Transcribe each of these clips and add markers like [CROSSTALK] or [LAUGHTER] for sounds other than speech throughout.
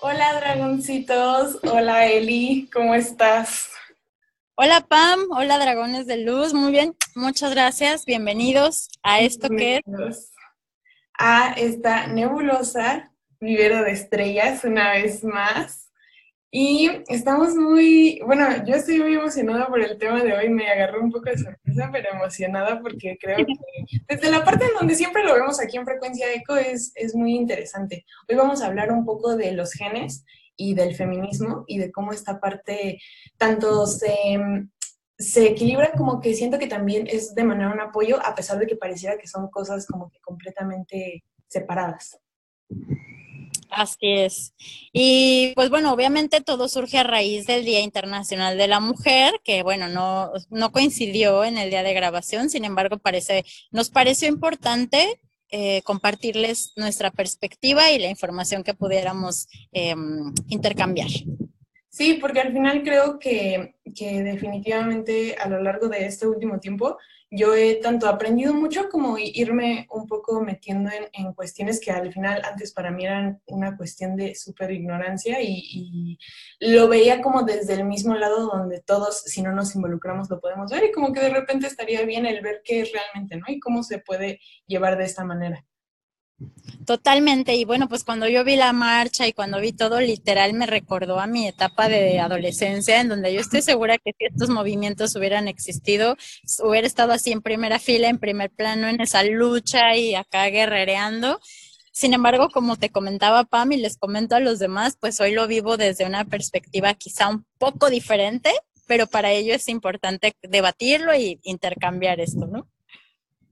Hola dragoncitos, hola Eli, ¿cómo estás? Hola Pam, hola dragones de luz, muy bien, muchas gracias, bienvenidos a esto que es... A esta nebulosa, vivero de estrellas una vez más. Y estamos muy, bueno, yo estoy muy emocionada por el tema de hoy, me agarró un poco de sorpresa, pero emocionada porque creo que desde la parte en donde siempre lo vemos aquí en Frecuencia Eco es, es muy interesante. Hoy vamos a hablar un poco de los genes y del feminismo y de cómo esta parte tanto se, se equilibra como que siento que también es de manera un apoyo, a pesar de que pareciera que son cosas como que completamente separadas. Así es. Y pues bueno, obviamente todo surge a raíz del Día Internacional de la Mujer, que bueno, no, no coincidió en el día de grabación, sin embargo, parece, nos pareció importante eh, compartirles nuestra perspectiva y la información que pudiéramos em, intercambiar. Sí, porque al final creo que, que definitivamente a lo largo de este último tiempo yo he tanto aprendido mucho como irme un poco metiendo en, cuestiones que al final antes para mí eran una cuestión de súper ignorancia y, lo veía como desde el mismo lado donde todos, si no nos involucramos, lo podemos ver y como que de repente estaría bien el ver qué es realmente, ¿no? Y cómo se puede llevar de esta manera. Totalmente, y bueno, pues cuando yo vi la marcha y cuando vi todo, literal me recordó a mi etapa de adolescencia, en donde yo estoy segura que si estos movimientos hubieran existido, hubiera estado así en primera fila, en primer plano, en esa lucha y acá guerrereando. Sin embargo, como te comentaba Pam y les comento a los demás, pues hoy lo vivo desde una perspectiva quizá un poco diferente, pero para ello es importante debatirlo y intercambiar esto, ¿no?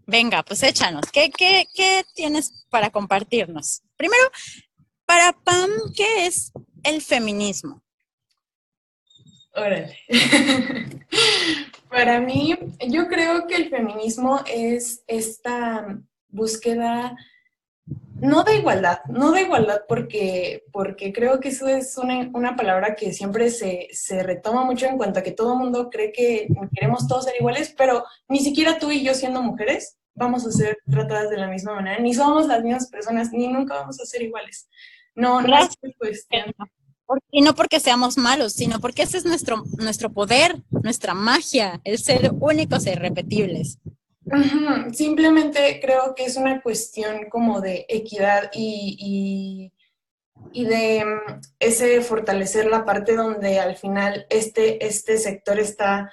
Venga, pues échanos. ¿Qué, qué, qué tienes para compartirnos? Primero, para Pam, ¿qué es el feminismo? Órale. [LAUGHS] para mí, yo creo que el feminismo es esta búsqueda no de igualdad, no de igualdad porque, porque creo que eso es una, una palabra que siempre se, se, retoma mucho en cuanto a que todo el mundo cree que queremos todos ser iguales, pero ni siquiera tú y yo siendo mujeres vamos a ser tratadas de la misma manera, ni somos las mismas personas, ni nunca vamos a ser iguales. No, no es cuestión. Y no porque seamos malos, sino porque ese es nuestro, nuestro poder, nuestra magia, el ser únicos e irrepetibles. Simplemente creo que es una cuestión como de equidad y, y, de mm, ese fortalecer la parte donde al final este, este sector está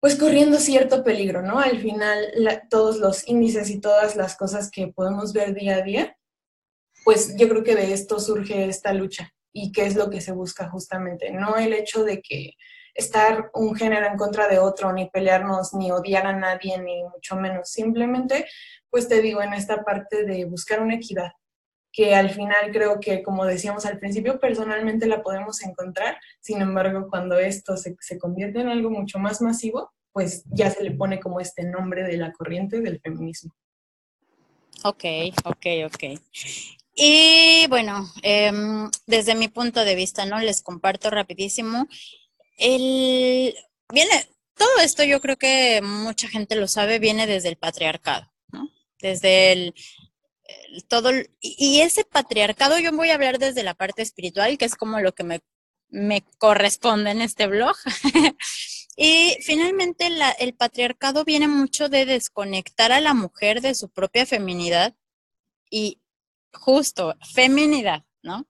pues corriendo cierto peligro, ¿no? Al final todos los índices y todas las cosas que podemos ver día a día, pues yo creo que de esto surge esta lucha y qué es lo que se busca justamente, no el hecho de que estar un género en contra de otro, ni pelearnos, ni odiar a nadie, ni mucho menos. Simplemente, pues te digo, en esta parte de buscar una equidad, que al final creo que, como decíamos al principio, personalmente la podemos encontrar. Sin embargo, cuando esto se, se convierte en algo mucho más masivo, pues ya se le pone como este nombre de la corriente del feminismo. Ok, ok, ok. Y bueno, em, desde mi punto de vista, ¿no? Les comparto rapidísimo el, viene, todo esto yo creo que mucha gente lo sabe, viene desde el patriarcado, ¿no? Desde el, todo, y ese patriarcado yo voy a hablar desde la parte espiritual, que es como lo que me, me corresponde en este blog. [LAUGHS] y finalmente el patriarcado viene mucho de desconectar a la mujer de su propia feminidad y justo, feminidad, ¿no?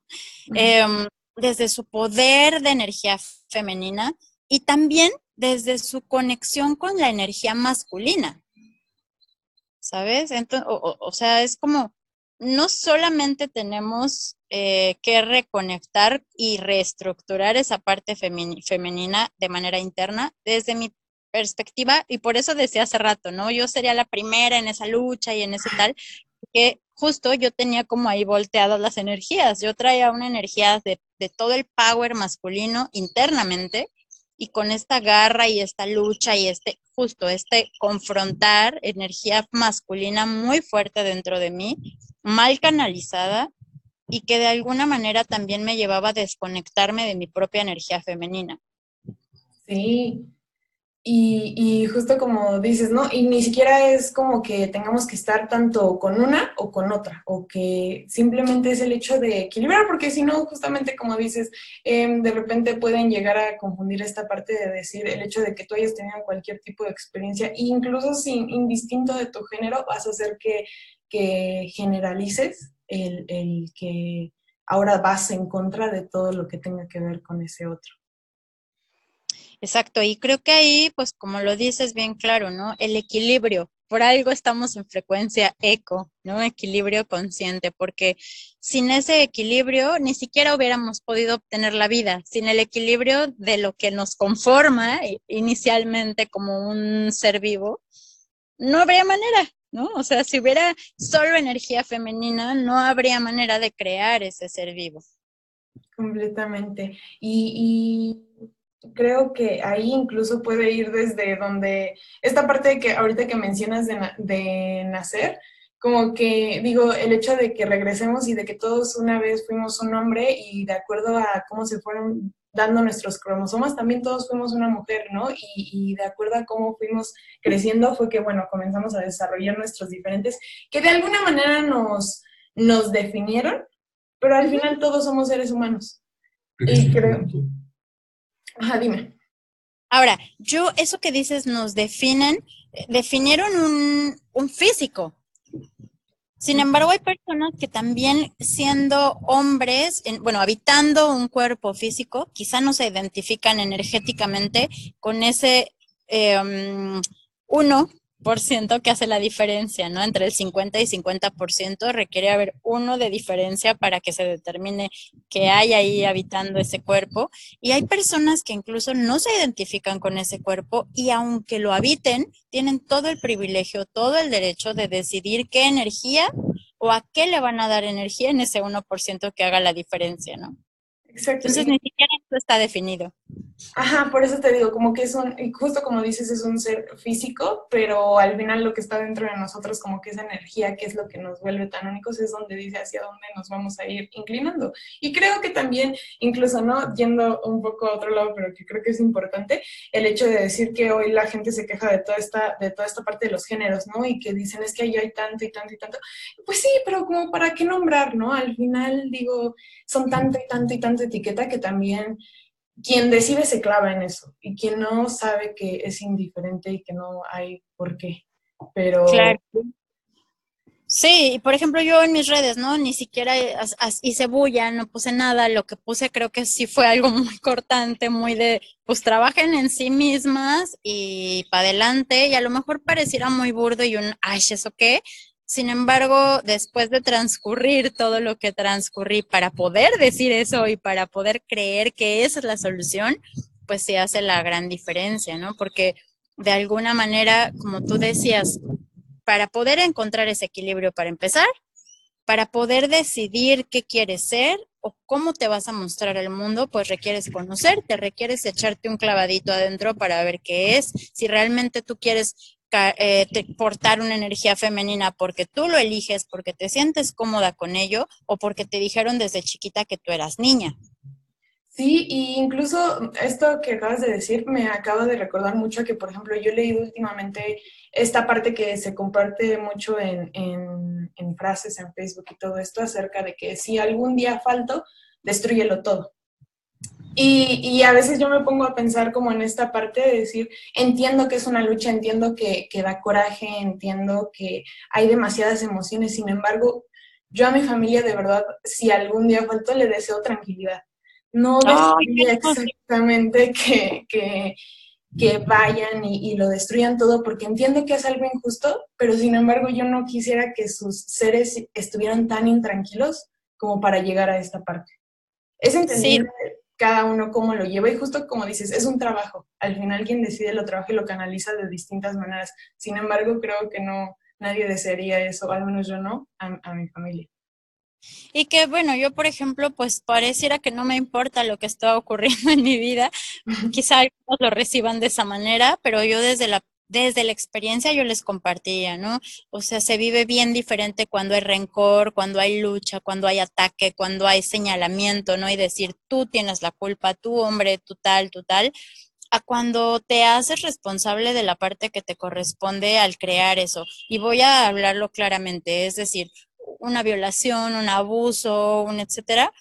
Desde su poder de energía femenina y también desde su conexión con la energía masculina. ¿Sabes? Entonces, o, sea, es como, no solamente tenemos eh, que reconectar y reestructurar esa parte femenina de manera interna, desde mi perspectiva, y por eso decía hace rato, ¿no? Yo sería la primera en esa lucha y en ese tal, que justo yo tenía como ahí volteadas las energías. Yo traía una energía de, todo el power masculino internamente y con esta garra y esta lucha y este, justo este confrontar energía masculina muy fuerte dentro de mí, mal canalizada y que de alguna manera también me llevaba a desconectarme de mi propia energía femenina. Sí, y, justo como dices, ¿no? Y ni siquiera es como que tengamos que estar tanto con una o con otra, o que simplemente es el hecho de equilibrar, porque si no, justamente como dices, em, de repente pueden llegar a confundir esta parte de decir el hecho de que tú hayas tenido cualquier tipo de experiencia, incluso sin indistinto de tu género, vas a hacer que, que generalices el, el que ahora vas en contra de todo lo que tenga que ver con ese otro. Exacto, y creo que ahí, pues como lo dices bien claro, ¿no? El equilibrio, por algo estamos en frecuencia eco, ¿no? Equilibrio consciente, porque sin ese equilibrio ni siquiera hubiéramos podido obtener la vida, sin el equilibrio de lo que nos conforma inicialmente como un ser vivo, no habría manera, ¿no? O sea, si hubiera solo energía femenina, no habría manera de crear ese ser vivo. Completamente. y creo que ahí incluso puede ir desde donde, esta parte de que ahorita que mencionas de, nacer, como que digo, el hecho de que regresemos y de que todos una vez fuimos un hombre y de acuerdo a cómo se fueron dando nuestros cromosomas, también todos fuimos una mujer, ¿no? Y, y, de acuerdo a cómo fuimos creciendo fue que, bueno, comenzamos a desarrollar nuestros diferentes, que de alguna manera nos, nos definieron, pero al final todos somos seres humanos. Y creo, Ajá, dime. Ahora, yo, eso que dices, nos definen, eh, definieron un, un físico. Sin embargo, hay personas que también siendo hombres, bueno, habitando un cuerpo físico, quizá no se identifican energéticamente con ese eh, uno por ciento que hace la diferencia, ¿no? Entre el 50 y 50% requiere haber uno de diferencia para que se determine que hay ahí habitando ese cuerpo. Y hay personas que incluso no se identifican con ese cuerpo y aunque lo habiten, tienen todo el privilegio, todo el derecho de decidir qué energía o a qué le van a dar energía en ese 1% que haga la diferencia, ¿no? Exacto. Entonces ni siquiera esto está definido. Ajá, por eso te digo, como que es un, justo como dices, es un ser físico, pero al final lo que está dentro de nosotros, como que esa energía, que es lo que nos vuelve tan únicos, es donde dice hacia dónde nos vamos a ir inclinando. Y creo que también, incluso, ¿no? Yendo un poco a otro lado, pero que creo que es importante, el hecho de decir que hoy la gente se queja de toda esta, de toda esta parte de los géneros, ¿no? Y que dicen, es que ahí hay tanto y tanto y tanto. Pues sí, pero como para qué nombrar, ¿no? Al final, digo, son tanto y tanto y tanto etiqueta que también quien decide se clava en eso y quien no sabe que es indiferente y que no hay por qué. Pero... Sí, por ejemplo yo en mis redes, ¿no? Ni siquiera hice bulla, no puse nada, lo que puse creo que sí fue algo muy cortante, muy de, pues trabajen en sí mismas y para adelante, y a lo mejor pareciera muy burdo y un, ay, ¿eso qué? Sin embargo, después de transcurrir todo lo que transcurrí para poder decir eso y para poder creer que esa es la solución, pues se hace la gran diferencia, ¿no? Porque de alguna manera, como tú decías, para poder encontrar ese equilibrio para empezar, para poder decidir qué quieres ser o cómo te vas a mostrar al mundo, pues requieres conocerte, requieres echarte un clavadito adentro para ver qué es, si realmente tú quieres eh, portar una energía femenina porque tú lo eliges, porque te sientes cómoda con ello o porque te dijeron desde chiquita que tú eras niña. Sí, y incluso esto que acabas de decir me acaba de recordar mucho que, por ejemplo, yo he leído últimamente esta parte que se comparte mucho en, en, en frases en Facebook y todo esto acerca de que si algún día falto, destruyelo todo. Y, a veces yo me pongo a pensar como en esta parte de decir, entiendo que es una lucha, entiendo que, da coraje, entiendo que hay demasiadas emociones, sin embargo, yo a mi familia de verdad, si algún día faltó, le deseo tranquilidad. No deseo exactamente que, que, vayan y, y, lo destruyan todo, porque entiendo que es algo injusto, pero sin embargo yo no quisiera que sus seres estuvieran tan intranquilos como para llegar a esta parte. Es entendible cada uno cómo lo lleva y justo como dices, es un trabajo. Al final quien decide lo trabaja y lo canaliza de distintas maneras. Sin embargo, creo que no, nadie desearía eso, al menos yo no, a, mi familia. Y que bueno, yo por ejemplo, pues pareciera que no me importa lo que está ocurriendo [LAUGHS] en mi vida. [LAUGHS] Quizá algunos lo reciban de esa manera, pero yo desde la desde la experiencia yo les compartía, ¿no? O sea, se vive bien diferente cuando hay rencor, cuando hay lucha, cuando hay ataque, cuando hay señalamiento, ¿no? Y decir, tú tienes la culpa, tú hombre, tú tal, tú tal, a cuando te haces responsable de la parte que te corresponde al crear eso. Y voy a hablarlo claramente, es decir, una violación, un abuso, un etcétera,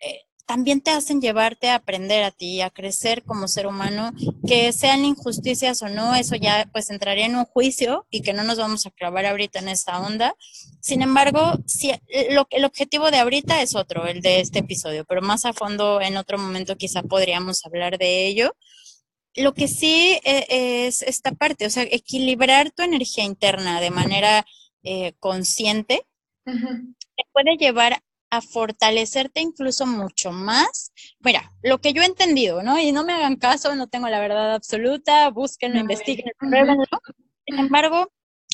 eh, también te hacen llevarte a aprender a ti, a crecer como ser humano, que sean injusticias o no, eso ya pues entraría en un juicio y que no nos vamos a clavar ahorita en esta onda. Sin embargo, si, lo, el objetivo de ahorita es otro, el de este episodio, pero más a fondo en otro momento quizá podríamos hablar de ello. Lo que sí eh, es esta parte, o sea, equilibrar tu energía interna de manera eh, consciente te puede llevar a fortalecerte incluso mucho más. Mira, lo que yo he entendido, ¿no? Y no me hagan caso, no tengo la verdad absoluta, búsquenlo, investiguen, pruébenlo. Sin embargo,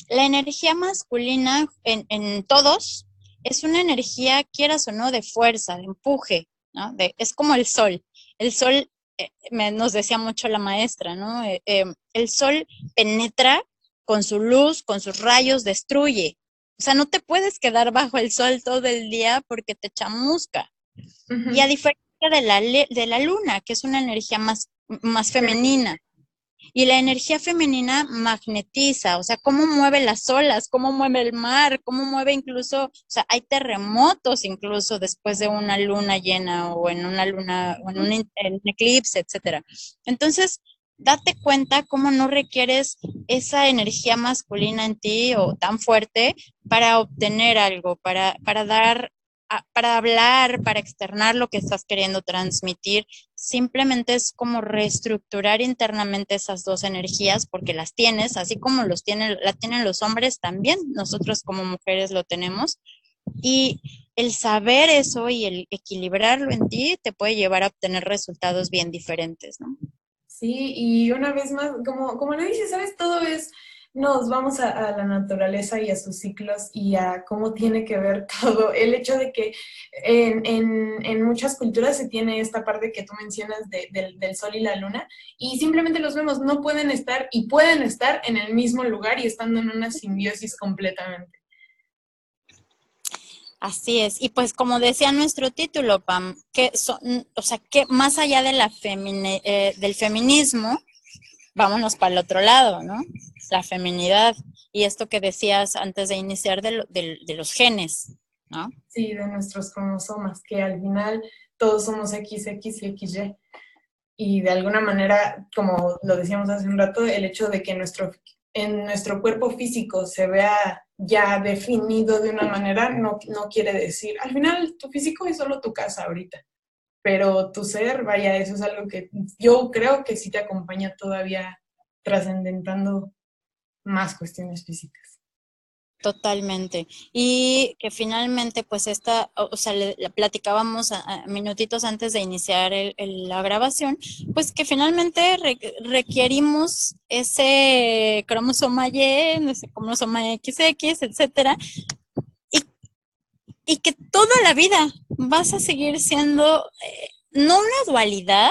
la energía masculina en, en, todos es una energía, quieras o no, de fuerza, de empuje, ¿no? De, es como el sol. El sol eh, me, nos decía mucho la maestra, ¿no? Eh, eh, el sol penetra con su luz, con sus rayos, destruye. O sea, no te puedes quedar bajo el sol todo el día porque te chamusca. Y a diferencia de la, de la luna, que es una energía más, más femenina, y la energía femenina magnetiza, o sea, cómo mueve las olas, cómo mueve el mar, cómo mueve incluso, o sea, hay terremotos incluso después de una luna llena o en una luna, o en un, eclipse, etcétera. Entonces, date cuenta cómo no requieres esa energía masculina en ti o tan fuerte para obtener algo, para, para dar para hablar, para externar lo que estás queriendo transmitir. Simplemente es como reestructurar internamente esas dos energías porque las tienes, así como los tienen, la tienen los hombres también, nosotros como mujeres lo tenemos. Y el saber eso y el equilibrarlo en ti te puede llevar a obtener resultados bien diferentes, ¿no? Sí, y una vez más, como, como le dices, ¿sabes? Todo es nos vamos a, la naturaleza y a sus ciclos y a cómo tiene que ver [LAUGHS] todo. El hecho de que en, en, muchas culturas se tiene esta parte que tú mencionas del sol y la luna y simplemente los vemos, no pueden estar y pueden estar en el mismo lugar y estando en una simbiosis completamente. Así es. Y pues como decía nuestro título, Pam, que son, o sea, que más allá de la eh, del feminismo, vámonos para el otro lado, ¿no? La feminidad y esto que decías antes de iniciar de, de, los genes, ¿no? Sí, de nuestros cromosomas, que al final todos somos XX y XY. Y de alguna manera, como lo decíamos hace un rato, el hecho de que nuestro, en nuestro cuerpo físico se vea ya definido de una manera, no, no quiere decir, al final tu físico es solo tu casa ahorita pero tu ser, vaya, eso es algo que yo creo que sí te acompaña todavía trascendentando más cuestiones físicas. Totalmente. Y que finalmente, pues esta, o sea, le, platicábamos a, minutitos antes de iniciar la grabación, pues que finalmente requerimos ese cromosoma Y, ese cromosoma XX, etcétera, y que toda la vida vas a seguir siendo eh, no una dualidad,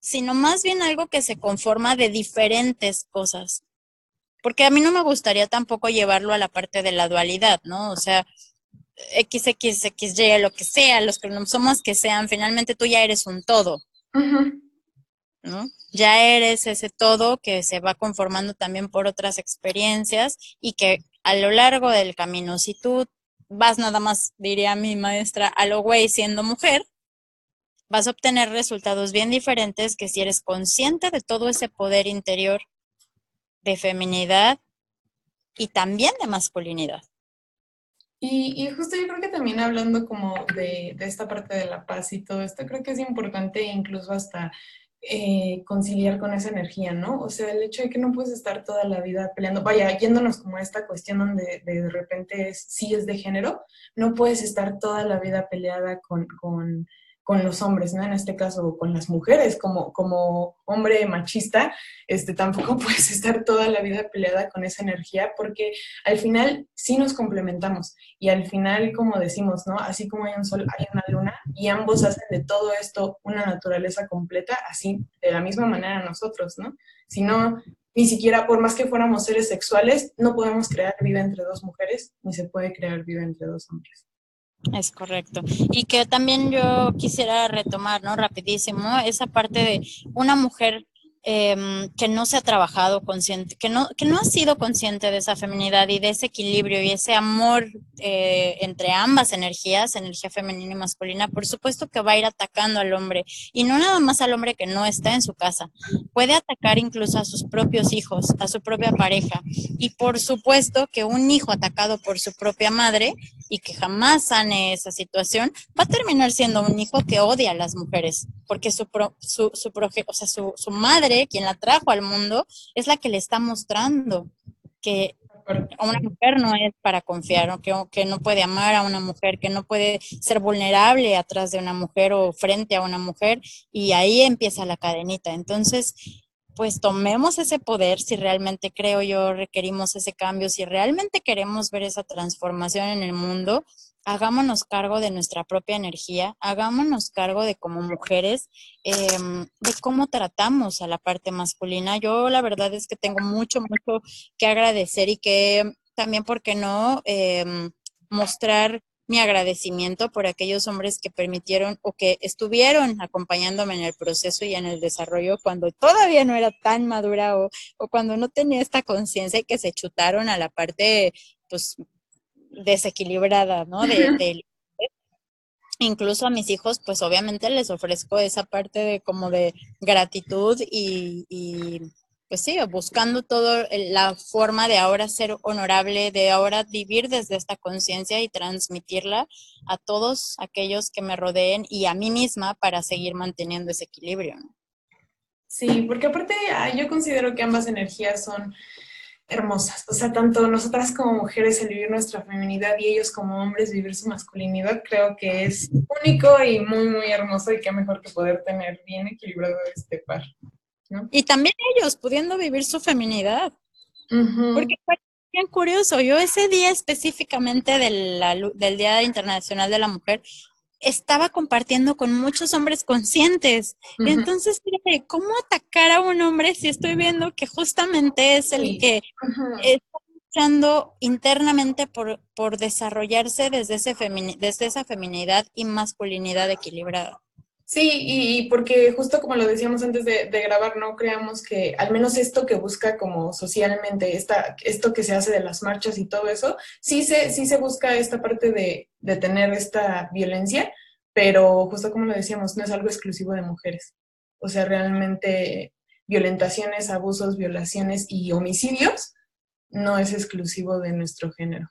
sino más bien algo que se conforma de diferentes cosas. Porque a mí no me gustaría tampoco llevarlo a la parte de la dualidad, ¿no? O sea, X, X, X, Y, lo que sea, los cromosomas que sean, finalmente tú ya eres un todo. ¿no? Ya eres ese todo que se va conformando también por otras experiencias y que a lo largo del camino, si tú vas nada más, diría mi maestra, a lo güey siendo mujer, vas a obtener resultados bien diferentes que si eres consciente de todo ese poder interior de feminidad y también de masculinidad. Y, justo yo creo que también hablando como de, de, esta parte de la paz y todo esto, creo que es importante incluso hasta eh, conciliar con esa energía, ¿no? O sea, el hecho de que no puedes estar toda la vida peleando, vaya, yéndonos como a esta cuestión donde de, repente es, sí es de género, no puedes estar toda la vida peleada con, con con los hombres, ¿no? En este caso, con las mujeres, como, como hombre machista, este, tampoco [LAUGHS] puedes estar toda la vida peleada con esa energía porque al final sí nos complementamos y al final, como decimos, ¿no? Así como hay un sol, hay una luna y ambos hacen de todo esto una naturaleza completa, así de la misma manera nosotros, ¿no? Si no, ni siquiera por más que fuéramos seres sexuales, no podemos crear vida entre dos mujeres, ni se puede crear vida entre dos hombres. Es correcto. Y que también yo quisiera retomar, ¿no? Rapidísimo, esa parte de una mujer Em, que no se ha trabajado consciente, que no, que no ha sido consciente de esa feminidad y de ese equilibrio y ese amor eh, entre ambas energías, energía femenina y masculina, por supuesto que va a ir atacando al hombre y no nada más al hombre que no está en su casa, puede atacar incluso a sus propios hijos, a su propia pareja y por supuesto que un hijo atacado por su propia madre y que jamás sane esa situación va a terminar siendo un hijo que odia a las mujeres porque su, su, su, o sea, su, su madre quien la trajo al mundo, es la que le está mostrando que una mujer no es para confiar, que, que, no puede amar a una mujer, que no puede ser vulnerable atrás de una mujer o frente a una mujer, y ahí empieza la cadenita. Entonces, pues tomemos ese poder si realmente creo yo requerimos ese cambio, si realmente queremos ver esa transformación en el mundo, hagámonos cargo de nuestra propia energía, hagámonos cargo de como mujeres, em, de cómo tratamos a la parte masculina. Yo la verdad es que tengo mucho, mucho que agradecer y que también, ¿por qué no? Em, mostrar mi agradecimiento por aquellos hombres que permitieron o que estuvieron acompañándome en el proceso y en el desarrollo cuando todavía no era tan madura o, o cuando no tenía esta conciencia y que se chutaron a la parte pues desequilibrada, ¿no? De, [LAUGHS] incluso a mis hijos, pues obviamente les ofrezco esa parte de como de gratitud y, y pues sí, buscando toda la forma de ahora ser honorable, de ahora vivir desde esta conciencia y transmitirla a todos aquellos que me rodeen y a mí misma para seguir manteniendo ese equilibrio. Sí, porque aparte ah, yo considero que ambas energías son hermosas. O sea, tanto nosotras como mujeres el vivir nuestra feminidad y ellos como hombres vivir su masculinidad, creo que es único y muy, muy hermoso y qué mejor que poder tener bien equilibrado este par. Y también ellos pudiendo vivir su feminidad. Porque fue bien curioso, yo ese día específicamente del, del Día Internacional de la Mujer, estaba compartiendo con muchos hombres conscientes. Y entonces, ¿cómo atacar a un hombre si estoy viendo que justamente es el que está luchando internamente por, por desarrollarse desde, ese desde esa feminidad y masculinidad equilibrada? Sí, y, porque justo como lo decíamos antes de, grabar, no creamos que al menos esto que busca como socialmente, esta, esto que se hace de las marchas y todo eso, sí se, sí se busca esta parte de, de tener esta violencia, pero justo como lo decíamos, no es algo exclusivo de mujeres. O sea, realmente violentaciones, abusos, violaciones y homicidios no es exclusivo de nuestro género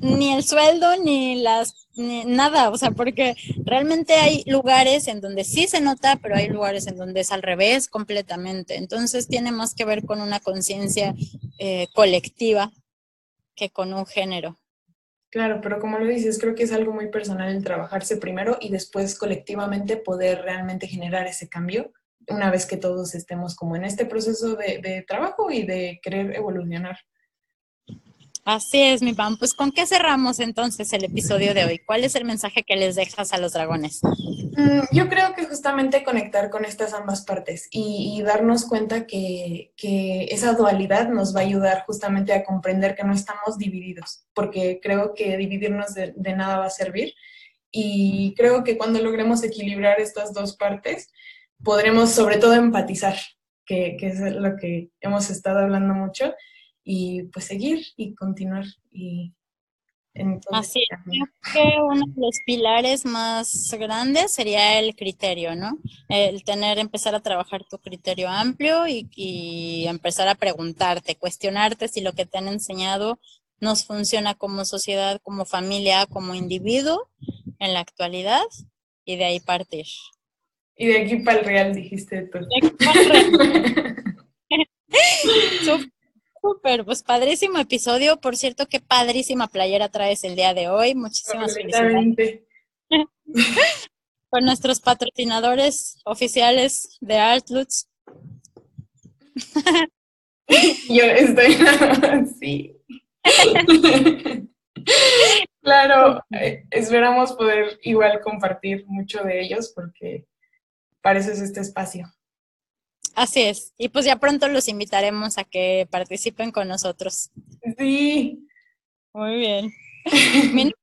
ni el sueldo, ni las, nada, o sea, porque realmente hay lugares en donde sí se nota, pero hay lugares en donde es al revés completamente. Entonces tiene más que ver con una conciencia eh, colectiva que con un género. Claro, pero como lo dices, creo que es algo muy personal el trabajarse primero y después colectivamente poder realmente generar ese cambio una vez que todos estemos como en este proceso de trabajo y de querer evolucionar. Así es, mi pan. Pues con qué cerramos entonces el episodio de hoy? ¿Cuál es el mensaje que les dejas a los dragones? Mm, yo creo que justamente conectar con estas ambas partes y, darnos cuenta que, esa dualidad nos va a ayudar justamente a comprender que no estamos divididos, porque creo que dividirnos de, nada va a servir. Y creo que cuando logremos equilibrar estas dos partes, podremos sobre todo empatizar, que, que es lo que hemos estado hablando mucho y pues seguir y continuar y Así es, creo que uno de los pilares más grandes sería el criterio, ¿no? El tener, empezar a trabajar tu criterio amplio y, y, empezar a preguntarte, cuestionarte si lo que te han enseñado nos funciona como sociedad, como familia, como individuo en la actualidad y de ahí partir. Y de aquí para el real, dijiste tú. [LAUGHS] [LAUGHS] Súper, pues padrísimo episodio. Por cierto, qué padrísima playera traes el día de hoy. Muchísimas felicidades. [LAUGHS] Con nuestros patrocinadores oficiales de Artlutz. Yo estoy [LAUGHS] así. claro, eh, esperamos poder igual compartir mucho de ellos porque pareces este espacio. Así es. Y pues ya pronto los invitaremos a que participen con nosotros. Sí. Muy bien. [LAUGHS]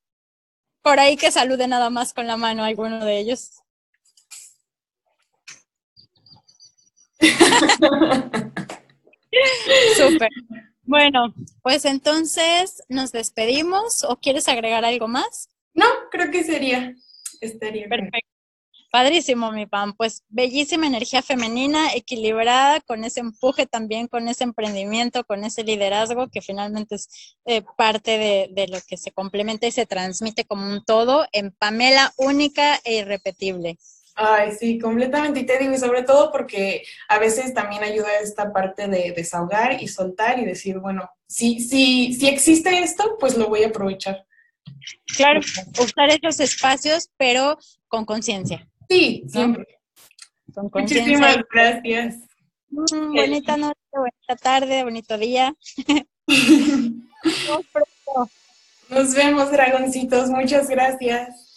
Por ahí que salude nada más con la mano a alguno de ellos. [LAUGHS] Súper. Bueno, pues entonces nos despedimos o quieres agregar algo más? No, creo que sería. Estaría Perfecto. Padrísimo, mi pan. Pues bellísima energía femenina, equilibrada, con ese empuje también, con ese emprendimiento, con ese liderazgo que finalmente es eh, parte de, de, lo que se complementa y se transmite como un todo en Pamela única e irrepetible. Ay, sí, completamente. Y te digo, y sobre todo porque a veces también ayuda esta parte de desahogar y soltar y decir, bueno, si, si, si existe esto, pues lo voy a aprovechar. Claro, usar esos espacios, pero con conciencia. Sí, siempre. Muchísimas gracias. Mm, bonita noche, bonita tarde, bonito día. [LAUGHS] Nos vemos, dragoncitos. Muchas gracias.